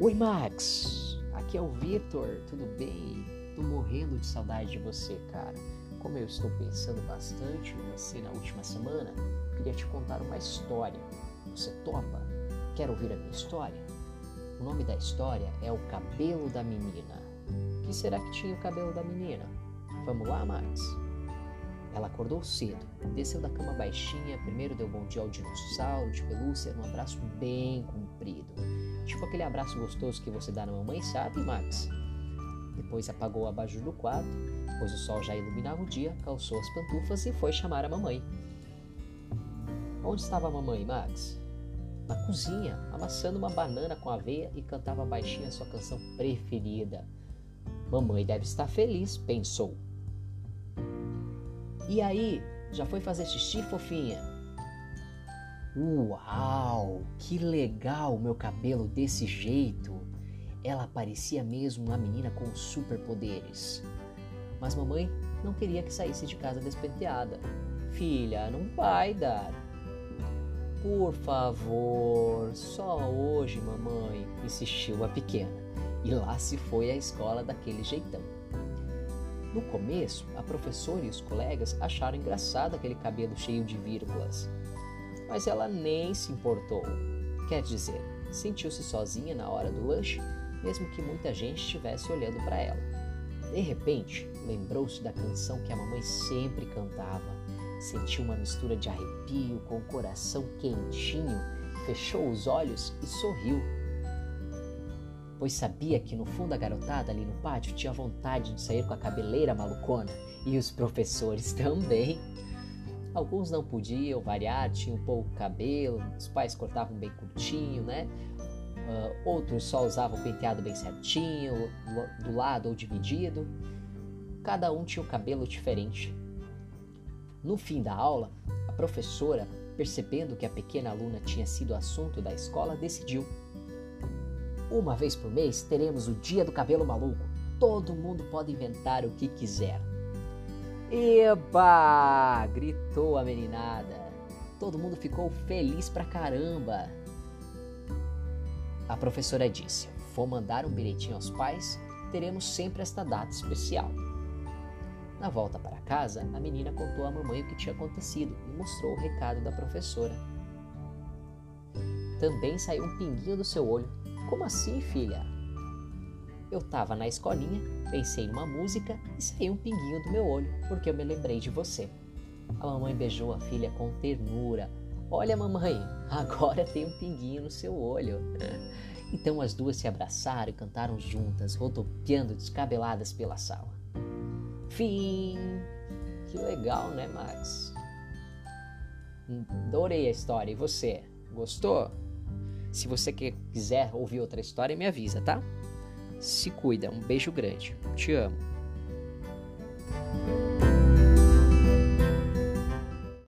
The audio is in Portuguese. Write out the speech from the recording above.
Oi, Max! Aqui é o Vitor, tudo bem? Tô morrendo de saudade de você, cara. Como eu estou pensando bastante em você na última semana, queria te contar uma história. Você topa? Quer ouvir a minha história? O nome da história é O Cabelo da Menina. O que será que tinha o cabelo da menina? Vamos lá, Max? Ela acordou cedo, desceu da cama baixinha, primeiro deu bom dia ao dinossauro de pelúcia, um abraço bem comprido. Tipo aquele abraço gostoso que você dá na mamãe, sabe, Max? Depois apagou o abajur do quarto, pois o sol já iluminava o dia, calçou as pantufas e foi chamar a mamãe. Onde estava a mamãe, Max? Na cozinha, amassando uma banana com aveia e cantava baixinho a sua canção preferida. Mamãe deve estar feliz, pensou. E aí, já foi fazer xixi, fofinha? Uau, que legal meu cabelo desse jeito! Ela parecia mesmo uma menina com superpoderes. Mas mamãe não queria que saísse de casa despenteada. Filha, não vai dar. Por favor, só hoje, mamãe, insistiu a pequena. E lá se foi à escola daquele jeitão. No começo, a professora e os colegas acharam engraçado aquele cabelo cheio de vírgulas. Mas ela nem se importou. Quer dizer, sentiu-se sozinha na hora do lanche, mesmo que muita gente estivesse olhando para ela. De repente, lembrou-se da canção que a mamãe sempre cantava. Sentiu uma mistura de arrepio com o coração quentinho, fechou os olhos e sorriu pois sabia que no fundo a garotada ali no pátio tinha vontade de sair com a cabeleira malucona e os professores também. Alguns não podiam variar, tinham pouco cabelo, os pais cortavam bem curtinho, né? Uh, outros só usavam o penteado bem certinho, do lado ou dividido. Cada um tinha um cabelo diferente. No fim da aula, a professora, percebendo que a pequena aluna tinha sido assunto da escola, decidiu uma vez por mês teremos o Dia do Cabelo Maluco. Todo mundo pode inventar o que quiser. Eba! gritou a meninada. Todo mundo ficou feliz pra caramba. A professora disse: Vou mandar um bilhetinho aos pais, teremos sempre esta data especial. Na volta para casa, a menina contou à mamãe o que tinha acontecido e mostrou o recado da professora. Também saiu um pinguinho do seu olho, como assim, filha? Eu tava na escolinha, pensei numa música e saiu um pinguinho do meu olho, porque eu me lembrei de você. A mamãe beijou a filha com ternura. Olha, mamãe, agora tem um pinguinho no seu olho. Então as duas se abraçaram e cantaram juntas, rodopiando descabeladas pela sala. Fim! Que legal, né, Max? Adorei a história. E você? Gostou? Se você quiser ouvir outra história, me avisa, tá? Se cuida, um beijo grande. Te amo.